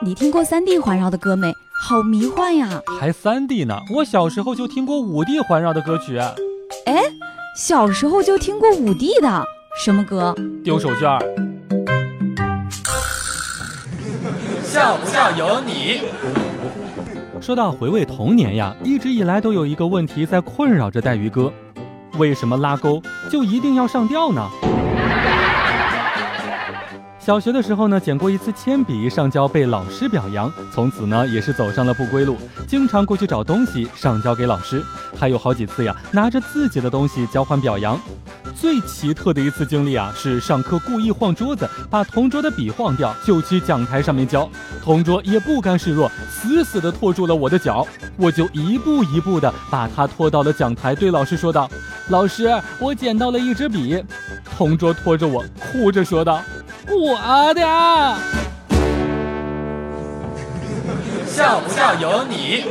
你听过三 D 环绕的歌没？好迷幻呀！还三 D 呢？我小时候就听过五 D 环绕的歌曲。哎，小时候就听过五 D 的什么歌？丢手绢。笑不笑由你。说到回味童年呀，一直以来都有一个问题在困扰着带鱼哥：为什么拉钩就一定要上吊呢？小学的时候呢，捡过一次铅笔上交被老师表扬，从此呢也是走上了不归路，经常过去找东西上交给老师，还有好几次呀拿着自己的东西交换表扬。最奇特的一次经历啊，是上课故意晃桌子，把同桌的笔晃掉，就去讲台上面交，同桌也不甘示弱，死死地拖住了我的脚，我就一步一步地把他拖到了讲台，对老师说道：“老师，我捡到了一支笔。”同桌拖着我，哭着说道。我的，笑不笑由你。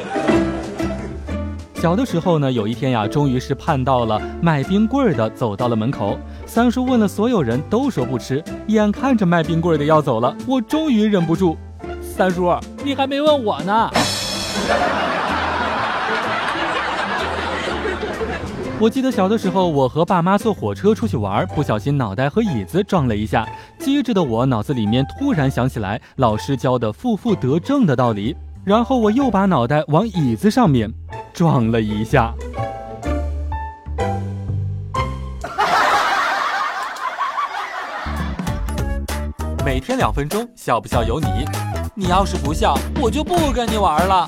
小的时候呢，有一天呀，终于是盼到了卖冰棍的走到了门口。三叔问了所有人都说不吃，眼看着卖冰棍的要走了，我终于忍不住，三叔，你还没问我呢。我记得小的时候，我和爸妈坐火车出去玩，不小心脑袋和椅子撞了一下。机智的我脑子里面突然想起来老师教的负负得正的道理，然后我又把脑袋往椅子上面撞了一下。每天两分钟，笑不笑由你。你要是不笑，我就不跟你玩了。